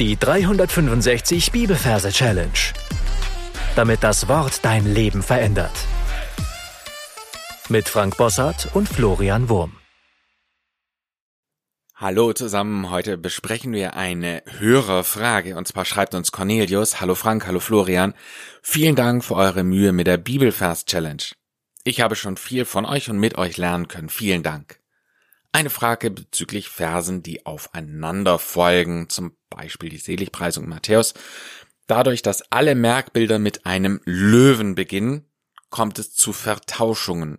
Die 365 Bibelverse Challenge. Damit das Wort dein Leben verändert. Mit Frank Bossart und Florian Wurm. Hallo zusammen, heute besprechen wir eine Hörerfrage und zwar schreibt uns Cornelius, hallo Frank, hallo Florian, vielen Dank für eure Mühe mit der Bibelvers Challenge. Ich habe schon viel von euch und mit euch lernen können, vielen Dank. Eine Frage bezüglich Versen, die aufeinander folgen, zum Beispiel die Seligpreisung Matthäus. Dadurch, dass alle Merkbilder mit einem Löwen beginnen, kommt es zu Vertauschungen.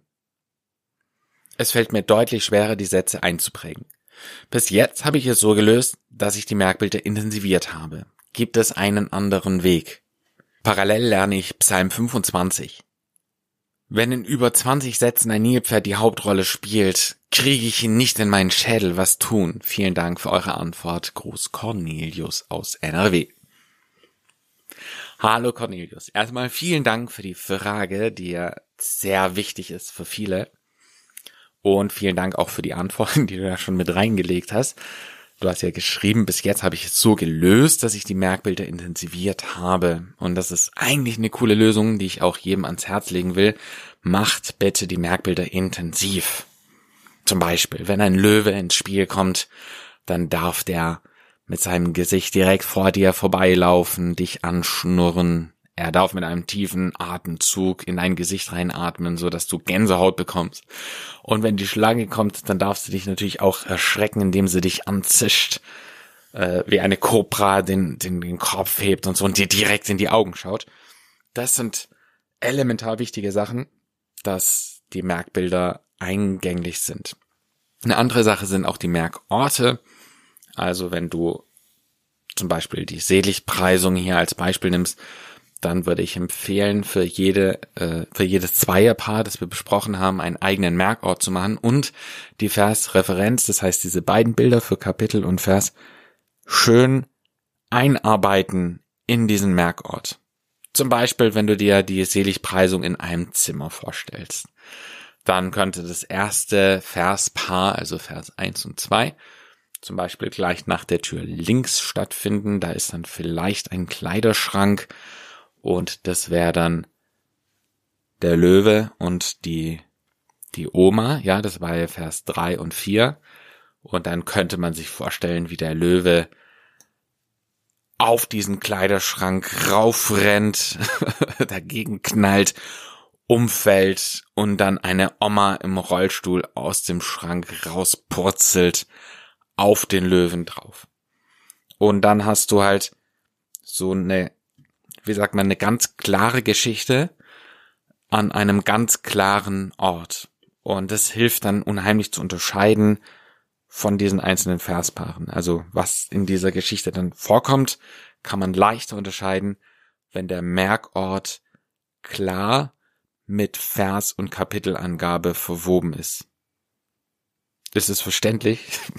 Es fällt mir deutlich schwerer, die Sätze einzuprägen. Bis jetzt habe ich es so gelöst, dass ich die Merkbilder intensiviert habe. Gibt es einen anderen Weg? Parallel lerne ich Psalm 25. Wenn in über 20 Sätzen ein Nilpferd die Hauptrolle spielt, kriege ich ihn nicht in meinen Schädel. Was tun? Vielen Dank für eure Antwort. Gruß Cornelius aus NRW. Hallo Cornelius. Erstmal vielen Dank für die Frage, die ja sehr wichtig ist für viele. Und vielen Dank auch für die Antworten, die du da schon mit reingelegt hast. Du hast ja geschrieben, bis jetzt habe ich es so gelöst, dass ich die Merkbilder intensiviert habe. Und das ist eigentlich eine coole Lösung, die ich auch jedem ans Herz legen will. Macht bitte die Merkbilder intensiv. Zum Beispiel, wenn ein Löwe ins Spiel kommt, dann darf der mit seinem Gesicht direkt vor dir vorbeilaufen, dich anschnurren, er darf mit einem tiefen Atemzug in dein Gesicht reinatmen, so dass du Gänsehaut bekommst. Und wenn die Schlange kommt, dann darfst du dich natürlich auch erschrecken, indem sie dich anzischt, äh, wie eine Kobra den, den, den Kopf hebt und so und dir direkt in die Augen schaut. Das sind elementar wichtige Sachen, dass die Merkbilder eingänglich sind. Eine andere Sache sind auch die Merkorte. Also wenn du zum Beispiel die Seligpreisung hier als Beispiel nimmst, dann würde ich empfehlen, für jede, äh, für jedes Zweierpaar, das wir besprochen haben, einen eigenen Merkort zu machen und die Versreferenz, das heißt diese beiden Bilder für Kapitel und Vers, schön einarbeiten in diesen Merkort. Zum Beispiel, wenn du dir die Seligpreisung in einem Zimmer vorstellst. Dann könnte das erste Verspaar, also Vers 1 und 2, zum Beispiel gleich nach der Tür links stattfinden. Da ist dann vielleicht ein Kleiderschrank und das wäre dann der Löwe und die, die Oma, ja, das war ja Vers drei und vier Und dann könnte man sich vorstellen, wie der Löwe auf diesen Kleiderschrank raufrennt, dagegen knallt, umfällt und dann eine Oma im Rollstuhl aus dem Schrank rauspurzelt auf den Löwen drauf. Und dann hast du halt so eine wie sagt man, eine ganz klare Geschichte an einem ganz klaren Ort. Und das hilft dann unheimlich zu unterscheiden von diesen einzelnen Verspaaren. Also was in dieser Geschichte dann vorkommt, kann man leichter unterscheiden, wenn der Merkort klar mit Vers- und Kapitelangabe verwoben ist. Ist es verständlich?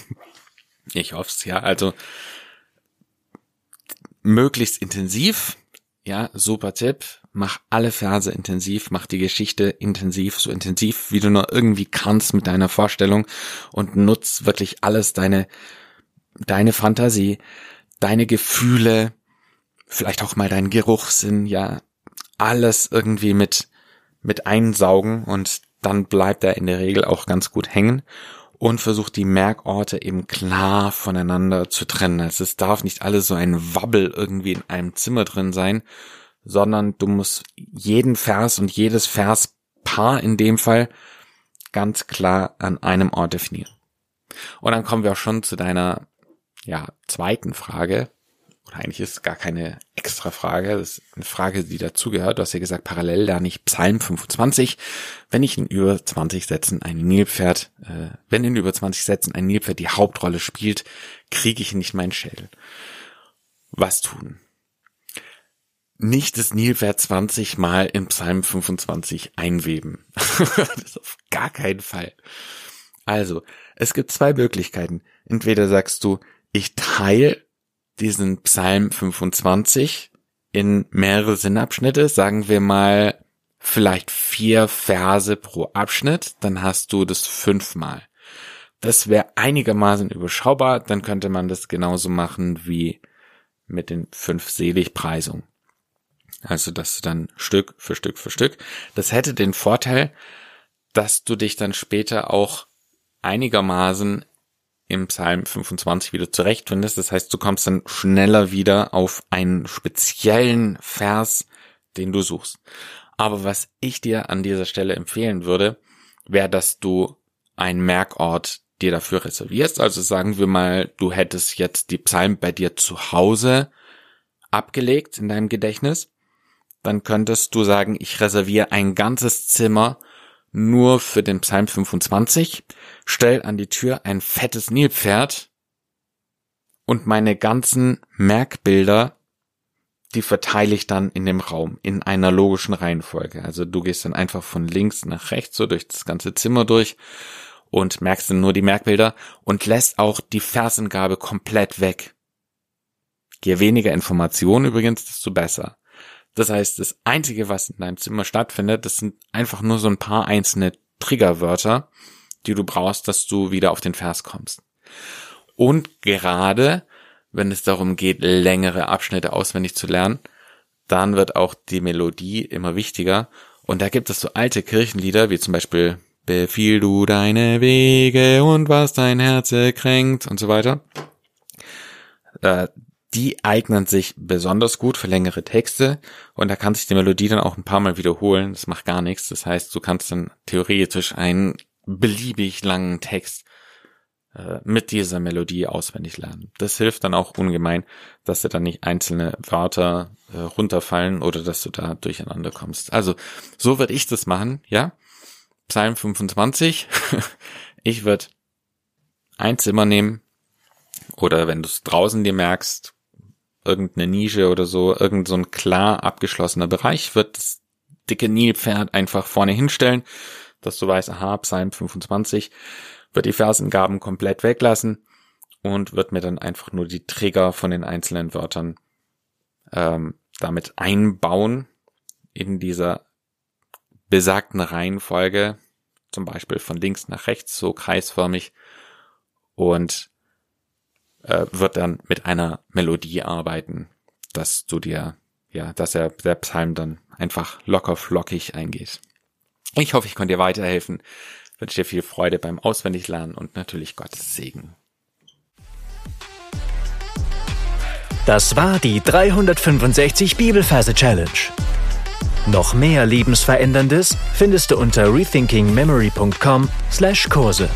Ich hoffe es, ja. Also möglichst intensiv, ja, super Tipp. Mach alle Verse intensiv, mach die Geschichte intensiv, so intensiv, wie du nur irgendwie kannst mit deiner Vorstellung und nutz wirklich alles deine, deine Fantasie, deine Gefühle, vielleicht auch mal deinen Geruchssinn, ja, alles irgendwie mit, mit einsaugen und dann bleibt er in der Regel auch ganz gut hängen und versucht die Merkorte eben klar voneinander zu trennen. Also es darf nicht alles so ein Wabbel irgendwie in einem Zimmer drin sein, sondern du musst jeden Vers und jedes Verspaar in dem Fall ganz klar an einem Ort definieren. Und dann kommen wir auch schon zu deiner ja, zweiten Frage oder eigentlich ist es gar keine extra Frage, das ist eine Frage, die dazugehört. Du hast ja gesagt, parallel lerne ich Psalm 25. Wenn ich in über 20 Sätzen ein Nilpferd, äh, wenn in über 20 Sätzen ein Nilpferd die Hauptrolle spielt, kriege ich nicht meinen Schädel. Was tun? Nicht das Nilpferd 20 mal in Psalm 25 einweben. das ist auf gar keinen Fall. Also, es gibt zwei Möglichkeiten. Entweder sagst du, ich teile diesen Psalm 25 in mehrere Sinnabschnitte, sagen wir mal vielleicht vier Verse pro Abschnitt, dann hast du das fünfmal. Das wäre einigermaßen überschaubar, dann könnte man das genauso machen wie mit den fünf Seligpreisungen. Also das dann Stück für Stück für Stück. Das hätte den Vorteil, dass du dich dann später auch einigermaßen im Psalm 25 wieder zurechtfindest. Das heißt, du kommst dann schneller wieder auf einen speziellen Vers, den du suchst. Aber was ich dir an dieser Stelle empfehlen würde, wäre, dass du einen Merkort dir dafür reservierst. Also sagen wir mal, du hättest jetzt die Psalmen bei dir zu Hause abgelegt in deinem Gedächtnis. Dann könntest du sagen, ich reserviere ein ganzes Zimmer nur für den Psalm 25, stell an die Tür ein fettes Nilpferd und meine ganzen Merkbilder, die verteile ich dann in dem Raum in einer logischen Reihenfolge. Also du gehst dann einfach von links nach rechts so durch das ganze Zimmer durch und merkst dann nur die Merkbilder und lässt auch die Versengabe komplett weg. Je weniger Informationen übrigens, desto besser. Das heißt, das Einzige, was in deinem Zimmer stattfindet, das sind einfach nur so ein paar einzelne Triggerwörter, die du brauchst, dass du wieder auf den Vers kommst. Und gerade, wenn es darum geht, längere Abschnitte auswendig zu lernen, dann wird auch die Melodie immer wichtiger. Und da gibt es so alte Kirchenlieder, wie zum Beispiel Befiehl du deine Wege und was dein Herz kränkt und so weiter. Äh, die eignen sich besonders gut für längere Texte und da kann sich die Melodie dann auch ein paar Mal wiederholen. Das macht gar nichts. Das heißt, du kannst dann theoretisch einen beliebig langen Text äh, mit dieser Melodie auswendig lernen. Das hilft dann auch ungemein, dass dir dann nicht einzelne Wörter äh, runterfallen oder dass du da durcheinander kommst. Also so würde ich das machen, ja. Psalm 25. ich würde ein Zimmer nehmen oder wenn du es draußen dir merkst, irgendeine Nische oder so, irgend so ein klar abgeschlossener Bereich, wird das dicke Nilpferd einfach vorne hinstellen, dass du weißt, aha, Psalm 25, wird die Versengaben komplett weglassen und wird mir dann einfach nur die Trigger von den einzelnen Wörtern ähm, damit einbauen in dieser besagten Reihenfolge, zum Beispiel von links nach rechts, so kreisförmig und äh, wird dann mit einer Melodie arbeiten, dass du dir, ja, dass er der Psalm dann einfach locker flockig eingeht. Ich hoffe, ich konnte dir weiterhelfen. wünsche dir viel Freude beim Auswendiglernen und natürlich Gottes Segen. Das war die 365 Bibelferse Challenge. Noch mehr Lebensveränderndes findest du unter rethinkingmemory.com/Kurse.